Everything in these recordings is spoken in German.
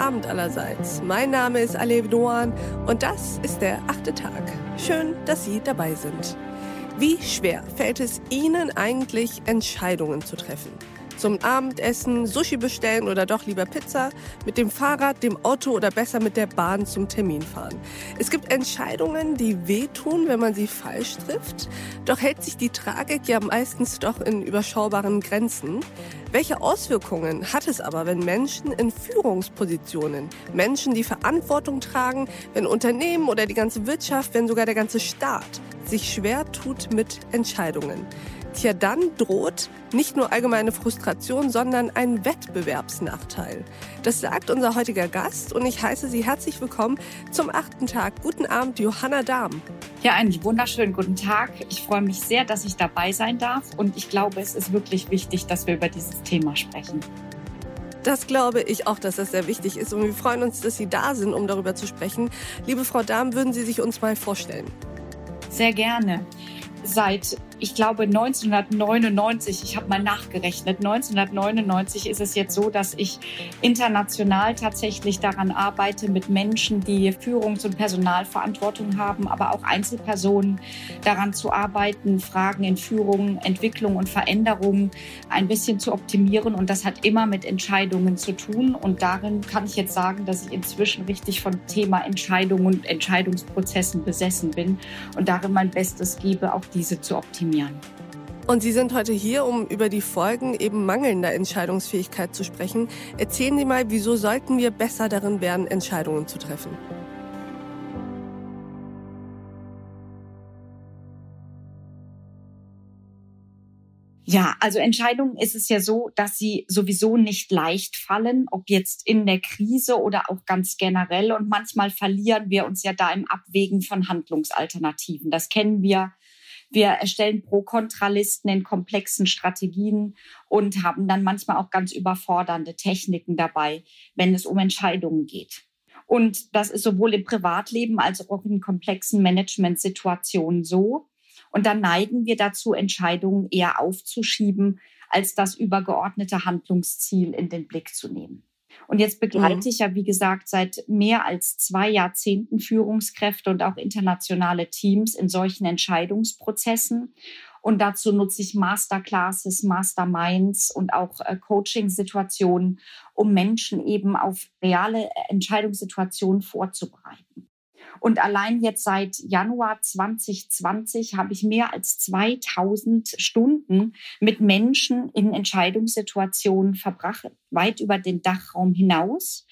Abend allerseits. Mein Name ist Alev Doan und das ist der achte Tag. Schön, dass Sie dabei sind. Wie schwer fällt es Ihnen eigentlich, Entscheidungen zu treffen? Zum Abendessen, Sushi bestellen oder doch lieber Pizza, mit dem Fahrrad, dem Auto oder besser mit der Bahn zum Termin fahren. Es gibt Entscheidungen, die wehtun, wenn man sie falsch trifft. Doch hält sich die Tragik ja meistens doch in überschaubaren Grenzen. Welche Auswirkungen hat es aber, wenn Menschen in Führungspositionen, Menschen, die Verantwortung tragen, wenn Unternehmen oder die ganze Wirtschaft, wenn sogar der ganze Staat sich schwer tut mit Entscheidungen? Tja, dann droht nicht nur allgemeine Frustration, sondern ein Wettbewerbsnachteil. Das sagt unser heutiger Gast und ich heiße Sie herzlich willkommen zum achten Tag. Guten Abend, Johanna Dahm. Ja, einen wunderschönen guten Tag. Ich freue mich sehr, dass ich dabei sein darf und ich glaube, es ist wirklich wichtig, dass wir über dieses Thema sprechen. Das glaube ich auch, dass das sehr wichtig ist und wir freuen uns, dass Sie da sind, um darüber zu sprechen. Liebe Frau Dahm, würden Sie sich uns mal vorstellen? Sehr gerne. Seit ich glaube 1999, ich habe mal nachgerechnet, 1999 ist es jetzt so, dass ich international tatsächlich daran arbeite, mit Menschen, die Führungs- und Personalverantwortung haben, aber auch Einzelpersonen daran zu arbeiten, Fragen in Führung, Entwicklung und Veränderung ein bisschen zu optimieren. Und das hat immer mit Entscheidungen zu tun. Und darin kann ich jetzt sagen, dass ich inzwischen richtig von Thema Entscheidungen und Entscheidungsprozessen besessen bin und darin mein Bestes gebe, auch diese zu optimieren optimieren. Und Sie sind heute hier, um über die Folgen eben mangelnder Entscheidungsfähigkeit zu sprechen. Erzählen Sie mal, wieso sollten wir besser darin werden, Entscheidungen zu treffen? Ja, also Entscheidungen ist es ja so, dass sie sowieso nicht leicht fallen, ob jetzt in der Krise oder auch ganz generell. Und manchmal verlieren wir uns ja da im Abwägen von Handlungsalternativen. Das kennen wir wir erstellen Pro-Kontralisten in komplexen Strategien und haben dann manchmal auch ganz überfordernde Techniken dabei, wenn es um Entscheidungen geht. Und das ist sowohl im Privatleben als auch in komplexen Managementsituationen so. Und dann neigen wir dazu, Entscheidungen eher aufzuschieben, als das übergeordnete Handlungsziel in den Blick zu nehmen. Und jetzt begleite mhm. ich ja, wie gesagt, seit mehr als zwei Jahrzehnten Führungskräfte und auch internationale Teams in solchen Entscheidungsprozessen. Und dazu nutze ich Masterclasses, Masterminds und auch äh, Coaching-Situationen, um Menschen eben auf reale Entscheidungssituationen vorzubereiten. Und allein jetzt seit Januar 2020 habe ich mehr als 2000 Stunden mit Menschen in Entscheidungssituationen verbracht, weit über den Dachraum hinaus.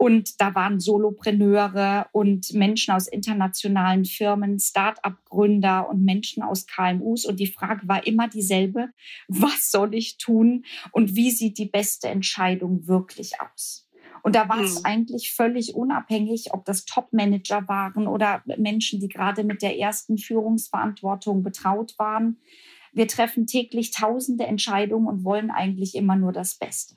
Und da waren Solopreneure und Menschen aus internationalen Firmen, Start-up-Gründer und Menschen aus KMUs. Und die Frage war immer dieselbe. Was soll ich tun? Und wie sieht die beste Entscheidung wirklich aus? Und da war es mhm. eigentlich völlig unabhängig, ob das Top-Manager waren oder Menschen, die gerade mit der ersten Führungsverantwortung betraut waren. Wir treffen täglich tausende Entscheidungen und wollen eigentlich immer nur das Beste.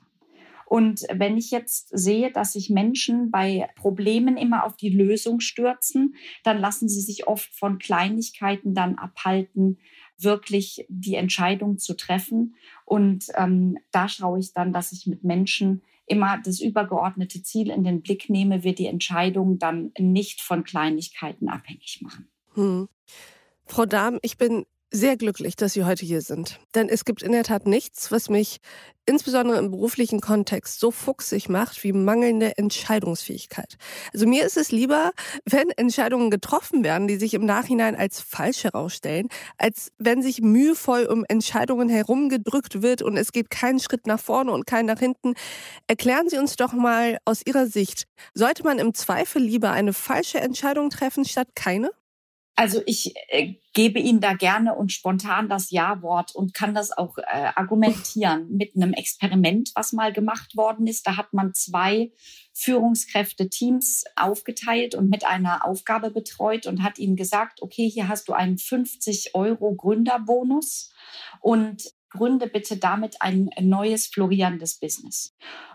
Und wenn ich jetzt sehe, dass sich Menschen bei Problemen immer auf die Lösung stürzen, dann lassen sie sich oft von Kleinigkeiten dann abhalten, wirklich die Entscheidung zu treffen. Und ähm, da schaue ich dann, dass ich mit Menschen immer das übergeordnete Ziel in den Blick nehme, wir die Entscheidung dann nicht von Kleinigkeiten abhängig machen. Hm. Frau Dahm, ich bin sehr glücklich, dass Sie heute hier sind. Denn es gibt in der Tat nichts, was mich insbesondere im beruflichen Kontext so fuchsig macht wie mangelnde Entscheidungsfähigkeit. Also mir ist es lieber, wenn Entscheidungen getroffen werden, die sich im Nachhinein als falsch herausstellen, als wenn sich mühevoll um Entscheidungen herumgedrückt wird und es geht keinen Schritt nach vorne und keinen nach hinten. Erklären Sie uns doch mal aus Ihrer Sicht, sollte man im Zweifel lieber eine falsche Entscheidung treffen statt keine? Also ich äh, gebe Ihnen da gerne und spontan das Ja-Wort und kann das auch äh, argumentieren mit einem Experiment, was mal gemacht worden ist. Da hat man zwei Führungskräfte-Teams aufgeteilt und mit einer Aufgabe betreut und hat ihnen gesagt, okay, hier hast du einen 50 Euro Gründerbonus und gründe bitte damit ein neues florierendes Business.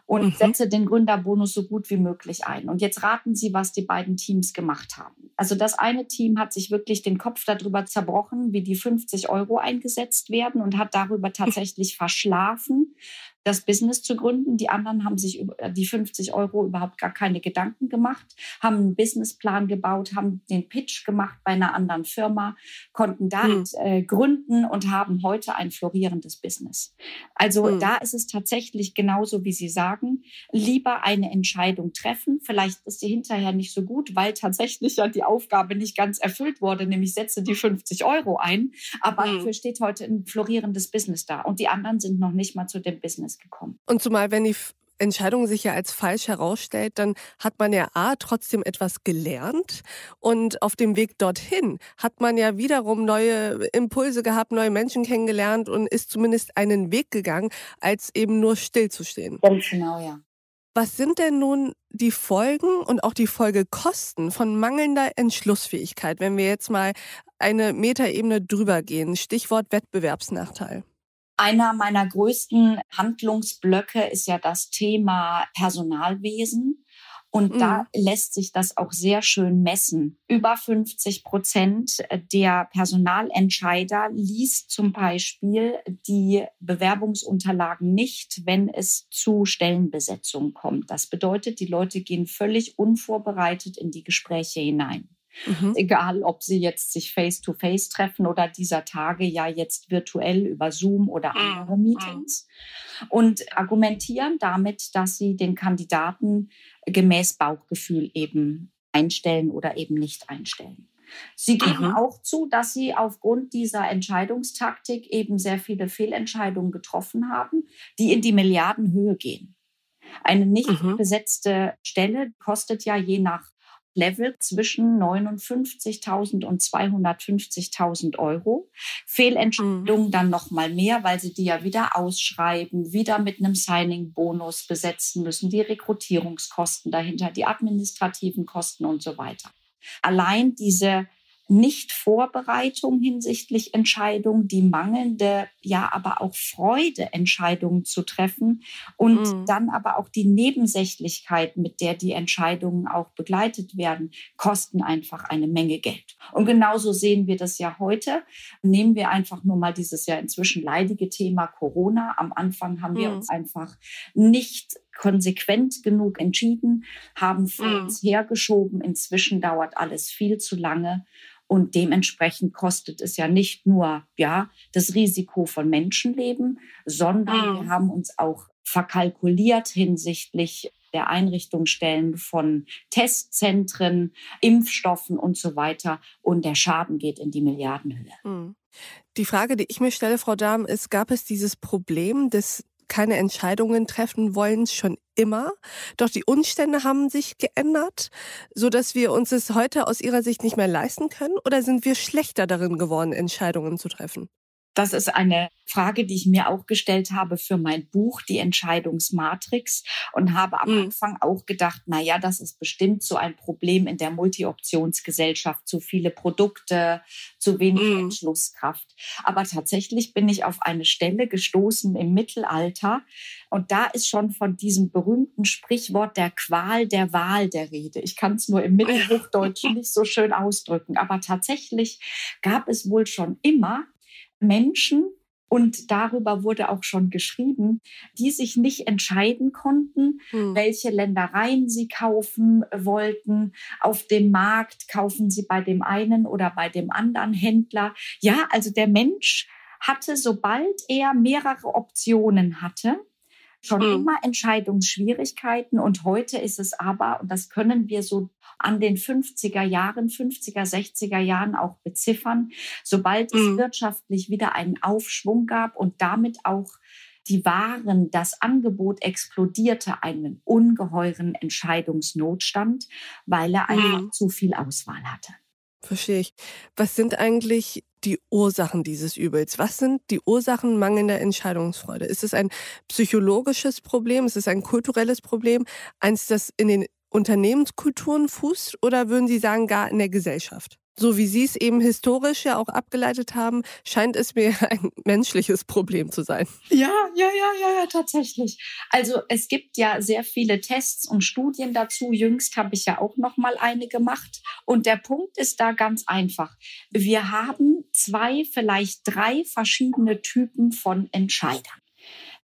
Und mhm. setze den Gründerbonus so gut wie möglich ein. Und jetzt raten Sie, was die beiden Teams gemacht haben. Also das eine Team hat sich wirklich den Kopf darüber zerbrochen, wie die 50 Euro eingesetzt werden und hat darüber tatsächlich verschlafen, das Business zu gründen. Die anderen haben sich über die 50 Euro überhaupt gar keine Gedanken gemacht, haben einen Businessplan gebaut, haben den Pitch gemacht bei einer anderen Firma, konnten da hm. äh, gründen und haben heute ein florierendes Business. Also hm. da ist es tatsächlich genauso, wie Sie sagen, lieber eine Entscheidung treffen. Vielleicht ist sie hinterher nicht so gut, weil tatsächlich ja die Aufgabe nicht ganz erfüllt wurde, nämlich setze die 50 Euro ein. Aber hm. dafür steht heute ein florierendes Business da und die anderen sind noch nicht mal zu dem Business gekommen. Und zumal, wenn die Entscheidung sich ja als falsch herausstellt, dann hat man ja A trotzdem etwas gelernt und auf dem Weg dorthin hat man ja wiederum neue Impulse gehabt, neue Menschen kennengelernt und ist zumindest einen Weg gegangen, als eben nur stillzustehen. Ganz genau, ja. Was sind denn nun die Folgen und auch die Folgekosten von mangelnder Entschlussfähigkeit, wenn wir jetzt mal eine Metaebene drüber gehen? Stichwort Wettbewerbsnachteil. Einer meiner größten Handlungsblöcke ist ja das Thema Personalwesen. Und mhm. da lässt sich das auch sehr schön messen. Über 50 Prozent der Personalentscheider liest zum Beispiel die Bewerbungsunterlagen nicht, wenn es zu Stellenbesetzungen kommt. Das bedeutet, die Leute gehen völlig unvorbereitet in die Gespräche hinein. Mhm. Egal, ob sie jetzt sich face-to-face -face treffen oder dieser Tage ja jetzt virtuell über Zoom oder mhm. andere Meetings. Und argumentieren damit, dass sie den Kandidaten gemäß Bauchgefühl eben einstellen oder eben nicht einstellen. Sie geben mhm. auch zu, dass sie aufgrund dieser Entscheidungstaktik eben sehr viele Fehlentscheidungen getroffen haben, die in die Milliardenhöhe gehen. Eine nicht mhm. besetzte Stelle kostet ja je nach Level zwischen 59.000 und 250.000 Euro. Fehlentscheidungen mhm. dann noch mal mehr, weil sie die ja wieder ausschreiben, wieder mit einem Signing-Bonus besetzen müssen, die Rekrutierungskosten dahinter, die administrativen Kosten und so weiter. Allein diese nicht-Vorbereitung hinsichtlich Entscheidungen, die mangelnde, ja, aber auch Freude, Entscheidungen zu treffen und mhm. dann aber auch die Nebensächlichkeit, mit der die Entscheidungen auch begleitet werden, kosten einfach eine Menge Geld. Und genauso sehen wir das ja heute. Nehmen wir einfach nur mal dieses ja inzwischen leidige Thema Corona. Am Anfang haben wir mhm. uns einfach nicht konsequent genug entschieden, haben vor mhm. uns hergeschoben. Inzwischen dauert alles viel zu lange. Und dementsprechend kostet es ja nicht nur ja das Risiko von Menschenleben, sondern mhm. wir haben uns auch verkalkuliert hinsichtlich der Einrichtungsstellen von Testzentren, Impfstoffen und so weiter. Und der Schaden geht in die Milliardenhöhe. Mhm. Die Frage, die ich mir stelle, Frau Dahm, ist, gab es dieses Problem des keine Entscheidungen treffen wollen schon immer. Doch die Umstände haben sich geändert, so dass wir uns es heute aus Ihrer Sicht nicht mehr leisten können? Oder sind wir schlechter darin geworden, Entscheidungen zu treffen? Das ist eine Frage, die ich mir auch gestellt habe für mein Buch, die Entscheidungsmatrix, und habe am mhm. Anfang auch gedacht, na ja, das ist bestimmt so ein Problem in der Multi-Optionsgesellschaft, zu viele Produkte, zu wenig mhm. Entschlusskraft. Aber tatsächlich bin ich auf eine Stelle gestoßen im Mittelalter, und da ist schon von diesem berühmten Sprichwort der Qual der Wahl der Rede. Ich kann es nur im Mittelhochdeutschen nicht so schön ausdrücken, aber tatsächlich gab es wohl schon immer Menschen, und darüber wurde auch schon geschrieben, die sich nicht entscheiden konnten, hm. welche Ländereien sie kaufen wollten. Auf dem Markt kaufen sie bei dem einen oder bei dem anderen Händler. Ja, also der Mensch hatte, sobald er mehrere Optionen hatte, schon mhm. immer Entscheidungsschwierigkeiten. Und heute ist es aber, und das können wir so an den 50er Jahren, 50er, 60er Jahren auch beziffern, sobald mhm. es wirtschaftlich wieder einen Aufschwung gab und damit auch die Waren, das Angebot explodierte einen ungeheuren Entscheidungsnotstand, weil er einfach mhm. zu viel Auswahl hatte. Verstehe ich. Was sind eigentlich die Ursachen dieses Übels? Was sind die Ursachen mangelnder Entscheidungsfreude? Ist es ein psychologisches Problem? Ist es ein kulturelles Problem? Eins, das in den Unternehmenskulturen fußt? Oder würden Sie sagen, gar in der Gesellschaft? so wie Sie es eben historisch ja auch abgeleitet haben, scheint es mir ein menschliches Problem zu sein. Ja, ja, ja, ja, ja, tatsächlich. Also es gibt ja sehr viele Tests und Studien dazu. Jüngst habe ich ja auch noch mal eine gemacht. Und der Punkt ist da ganz einfach. Wir haben zwei, vielleicht drei verschiedene Typen von Entscheidern.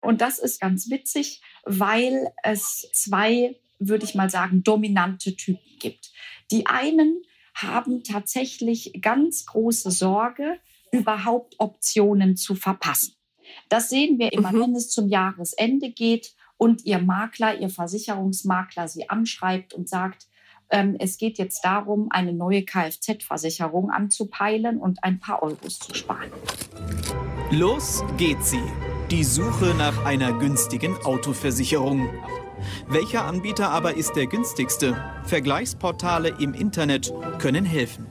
Und das ist ganz witzig, weil es zwei, würde ich mal sagen, dominante Typen gibt. Die einen haben tatsächlich ganz große Sorge, überhaupt Optionen zu verpassen. Das sehen wir immer, mhm. wenn es zum Jahresende geht und Ihr Makler, Ihr Versicherungsmakler Sie anschreibt und sagt, ähm, es geht jetzt darum, eine neue Kfz-Versicherung anzupeilen und ein paar Euros zu sparen. Los geht sie. Die Suche nach einer günstigen Autoversicherung. Welcher Anbieter aber ist der günstigste? Vergleichsportale im Internet können helfen.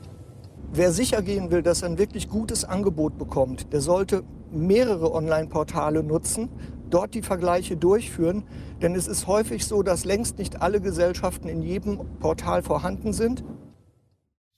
Wer sicher gehen will, dass er ein wirklich gutes Angebot bekommt, der sollte mehrere Online-Portale nutzen, dort die Vergleiche durchführen. Denn es ist häufig so, dass längst nicht alle Gesellschaften in jedem Portal vorhanden sind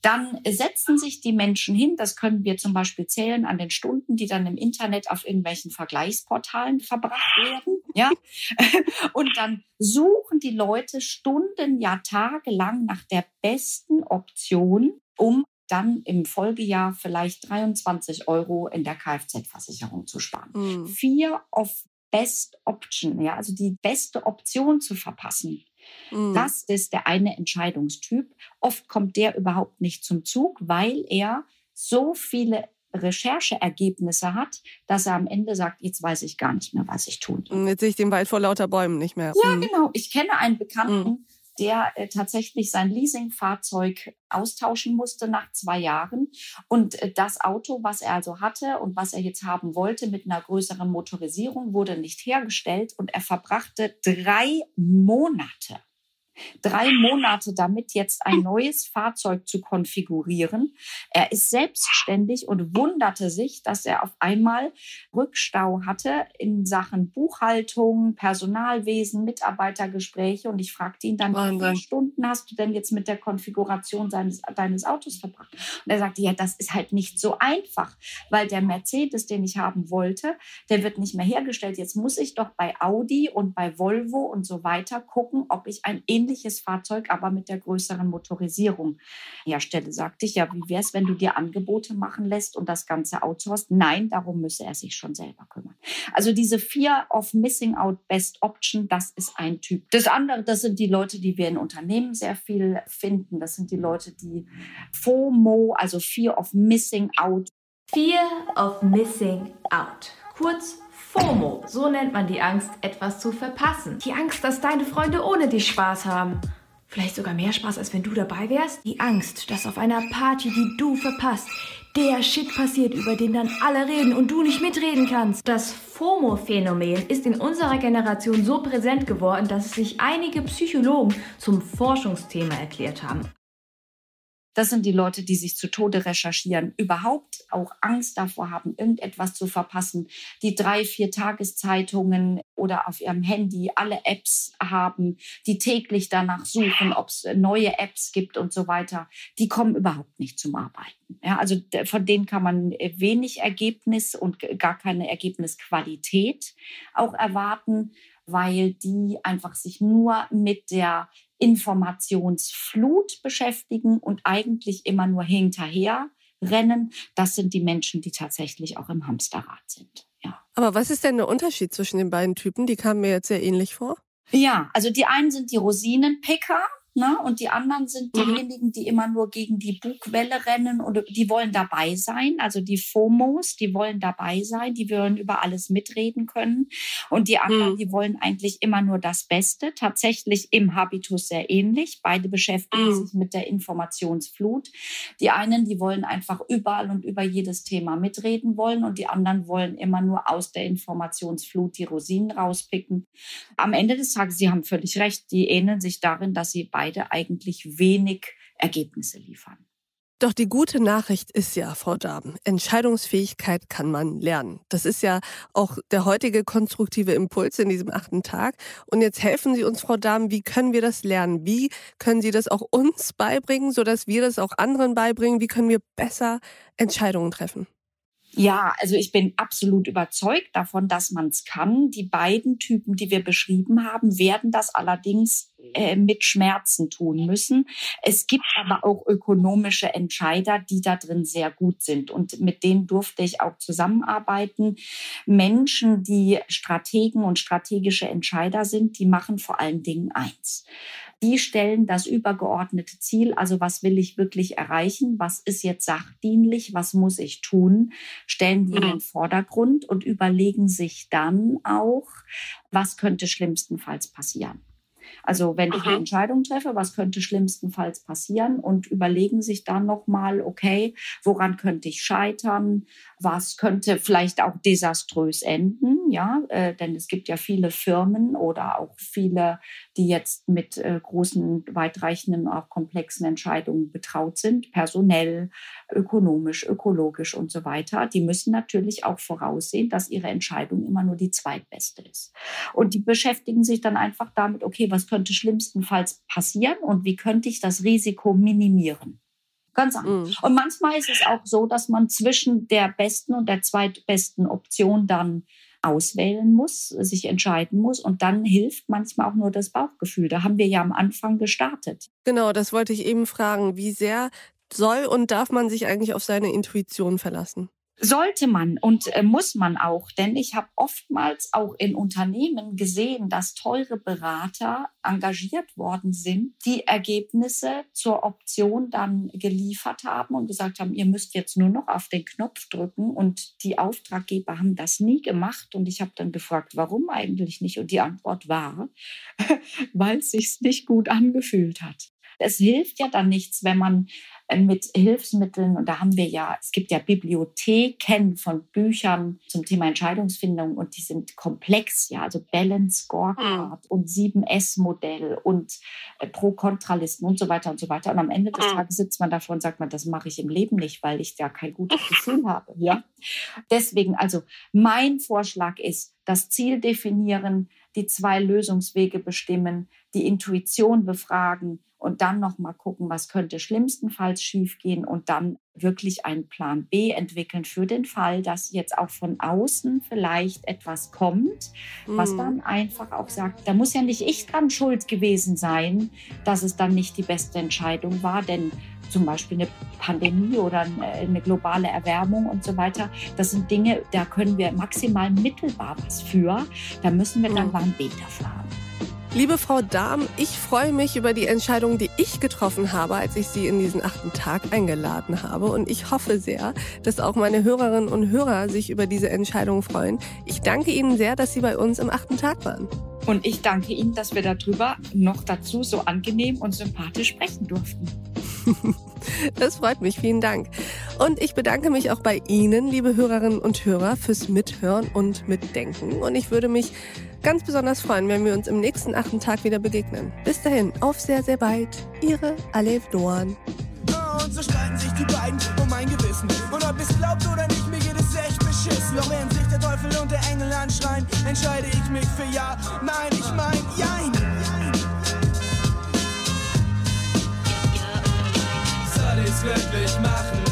dann setzen sich die Menschen hin, das können wir zum Beispiel zählen an den Stunden, die dann im Internet auf irgendwelchen Vergleichsportalen verbracht werden, ja. Und dann suchen die Leute Stunden, ja tagelang nach der besten Option, um dann im Folgejahr vielleicht 23 Euro in der Kfz-Versicherung zu sparen. Mhm. Fear of Best Option, ja, also die beste Option zu verpassen. Mhm. Das ist der eine Entscheidungstyp. Oft kommt der überhaupt nicht zum Zug, weil er so viele Rechercheergebnisse hat, dass er am Ende sagt, jetzt weiß ich gar nicht mehr, was ich tun. Jetzt sehe ich den Wald vor lauter Bäumen nicht mehr. Ja, mhm. genau. Ich kenne einen Bekannten, mhm. Der äh, tatsächlich sein Leasingfahrzeug austauschen musste nach zwei Jahren. Und äh, das Auto, was er also hatte und was er jetzt haben wollte mit einer größeren Motorisierung, wurde nicht hergestellt und er verbrachte drei Monate drei Monate damit, jetzt ein neues Fahrzeug zu konfigurieren. Er ist selbstständig und wunderte sich, dass er auf einmal Rückstau hatte in Sachen Buchhaltung, Personalwesen, Mitarbeitergespräche. Und ich fragte ihn dann, wie viele Stunden hast du denn jetzt mit der Konfiguration seines, deines Autos verbracht? Und er sagte, ja, das ist halt nicht so einfach, weil der Mercedes, den ich haben wollte, der wird nicht mehr hergestellt. Jetzt muss ich doch bei Audi und bei Volvo und so weiter gucken, ob ich ein ähnliches Fahrzeug, aber mit der größeren Motorisierung herstelle. Sagte ich, ja, wie wäre es, wenn du dir Angebote machen lässt und das ganze hast? Nein, darum müsse er sich schon selber kümmern. Also diese Fear of Missing Out Best Option, das ist ein Typ. Das andere, das sind die Leute, die wir in Unternehmen sehr viel finden. Das sind die Leute, die FOMO, also Fear of Missing Out. Fear of Missing Out. Kurz FOMO, so nennt man die Angst, etwas zu verpassen. Die Angst, dass deine Freunde ohne dich Spaß haben. Vielleicht sogar mehr Spaß, als wenn du dabei wärst. Die Angst, dass auf einer Party, die du verpasst, der Shit passiert, über den dann alle reden und du nicht mitreden kannst. Das FOMO-Phänomen ist in unserer Generation so präsent geworden, dass es sich einige Psychologen zum Forschungsthema erklärt haben. Das sind die Leute, die sich zu Tode recherchieren, überhaupt auch Angst davor haben, irgendetwas zu verpassen, die drei, vier Tageszeitungen oder auf ihrem Handy alle Apps haben, die täglich danach suchen, ob es neue Apps gibt und so weiter. Die kommen überhaupt nicht zum Arbeiten. Ja, also von denen kann man wenig Ergebnis und gar keine Ergebnisqualität auch erwarten weil die einfach sich nur mit der Informationsflut beschäftigen und eigentlich immer nur hinterher rennen. Das sind die Menschen, die tatsächlich auch im Hamsterrad sind. Ja. Aber was ist denn der Unterschied zwischen den beiden Typen? Die kamen mir jetzt sehr ähnlich vor. Ja, also die einen sind die Rosinenpicker, Ne? Und die anderen sind mhm. diejenigen, die immer nur gegen die Bugwelle rennen und die wollen dabei sein. Also die FOMOs, die wollen dabei sein, die wollen über alles mitreden können. Und die anderen, mhm. die wollen eigentlich immer nur das Beste. Tatsächlich im Habitus sehr ähnlich. Beide beschäftigen mhm. sich mit der Informationsflut. Die einen, die wollen einfach überall und über jedes Thema mitreden wollen und die anderen wollen immer nur aus der Informationsflut die Rosinen rauspicken. Am Ende des Tages, Sie haben völlig recht, die ähneln sich darin, dass sie beide beide eigentlich wenig Ergebnisse liefern. Doch die gute Nachricht ist ja, Frau Daben, Entscheidungsfähigkeit kann man lernen. Das ist ja auch der heutige konstruktive Impuls in diesem achten Tag. Und jetzt helfen Sie uns, Frau Daben, wie können wir das lernen? Wie können Sie das auch uns beibringen, sodass wir das auch anderen beibringen? Wie können wir besser Entscheidungen treffen? Ja, also ich bin absolut überzeugt davon, dass man es kann. Die beiden Typen, die wir beschrieben haben, werden das allerdings äh, mit Schmerzen tun müssen. Es gibt aber auch ökonomische Entscheider, die da drin sehr gut sind. Und mit denen durfte ich auch zusammenarbeiten. Menschen, die Strategen und strategische Entscheider sind, die machen vor allen Dingen eins die stellen das übergeordnete Ziel, also was will ich wirklich erreichen, was ist jetzt sachdienlich, was muss ich tun, stellen die in den mhm. Vordergrund und überlegen sich dann auch, was könnte schlimmstenfalls passieren. Also wenn ich eine Entscheidung treffe, was könnte schlimmstenfalls passieren und überlegen sich dann nochmal, okay, woran könnte ich scheitern? Was könnte vielleicht auch desaströs enden? Ja, äh, denn es gibt ja viele Firmen oder auch viele, die jetzt mit äh, großen, weitreichenden, auch komplexen Entscheidungen betraut sind, personell, ökonomisch, ökologisch und so weiter. Die müssen natürlich auch voraussehen, dass ihre Entscheidung immer nur die zweitbeste ist. Und die beschäftigen sich dann einfach damit, okay, was könnte schlimmstenfalls passieren und wie könnte ich das Risiko minimieren? Ganz einfach. Mhm. Und manchmal ist es auch so, dass man zwischen der besten und der zweitbesten Option dann auswählen muss, sich entscheiden muss. Und dann hilft manchmal auch nur das Bauchgefühl. Da haben wir ja am Anfang gestartet. Genau, das wollte ich eben fragen. Wie sehr soll und darf man sich eigentlich auf seine Intuition verlassen? Sollte man und äh, muss man auch, denn ich habe oftmals auch in Unternehmen gesehen, dass teure Berater engagiert worden sind, die Ergebnisse zur Option dann geliefert haben und gesagt haben, ihr müsst jetzt nur noch auf den Knopf drücken. Und die Auftraggeber haben das nie gemacht. Und ich habe dann gefragt, warum eigentlich nicht? Und die Antwort war, weil es sich nicht gut angefühlt hat. Es hilft ja dann nichts, wenn man äh, mit Hilfsmitteln, und da haben wir ja, es gibt ja Bibliotheken von Büchern zum Thema Entscheidungsfindung und die sind komplex, ja, also Balance Scorecard mhm. und 7S-Modell und äh, Pro-Kontralisten und so weiter und so weiter. Und am Ende des mhm. Tages sitzt man davor und sagt man, das mache ich im Leben nicht, weil ich da kein gutes Gefühl habe, ja. Deswegen, also mein Vorschlag ist, das Ziel definieren, die zwei Lösungswege bestimmen, die Intuition befragen und dann noch mal gucken, was könnte schlimmstenfalls schiefgehen und dann wirklich einen Plan B entwickeln für den Fall, dass jetzt auch von außen vielleicht etwas kommt, was mhm. dann einfach auch sagt, da muss ja nicht ich dran schuld gewesen sein, dass es dann nicht die beste Entscheidung war, denn zum Beispiel eine Pandemie oder eine globale Erwärmung und so weiter. Das sind Dinge, da können wir maximal mittelbar was für. Da müssen wir dann Plan B dafür haben. Liebe Frau Dahm, ich freue mich über die Entscheidung, die ich getroffen habe, als ich Sie in diesen achten Tag eingeladen habe. Und ich hoffe sehr, dass auch meine Hörerinnen und Hörer sich über diese Entscheidung freuen. Ich danke Ihnen sehr, dass Sie bei uns im achten Tag waren. Und ich danke Ihnen, dass wir darüber noch dazu so angenehm und sympathisch sprechen durften. Das freut mich, vielen Dank. Und ich bedanke mich auch bei Ihnen, liebe Hörerinnen und Hörer, fürs Mithören und Mitdenken. Und ich würde mich ganz besonders freuen, wenn wir uns im nächsten achten Tag wieder begegnen. Bis dahin, auf sehr, sehr bald. Ihre Alev Doan. Und so streiten sich die beiden um mein Gewissen. Und ob es glaubt oder nicht, mir geht es echt beschissen. Doch während sich der Teufel und der Engel anschreien, entscheide ich mich für Ja. Nein, ich mein Jein. Soll ich's wirklich machen?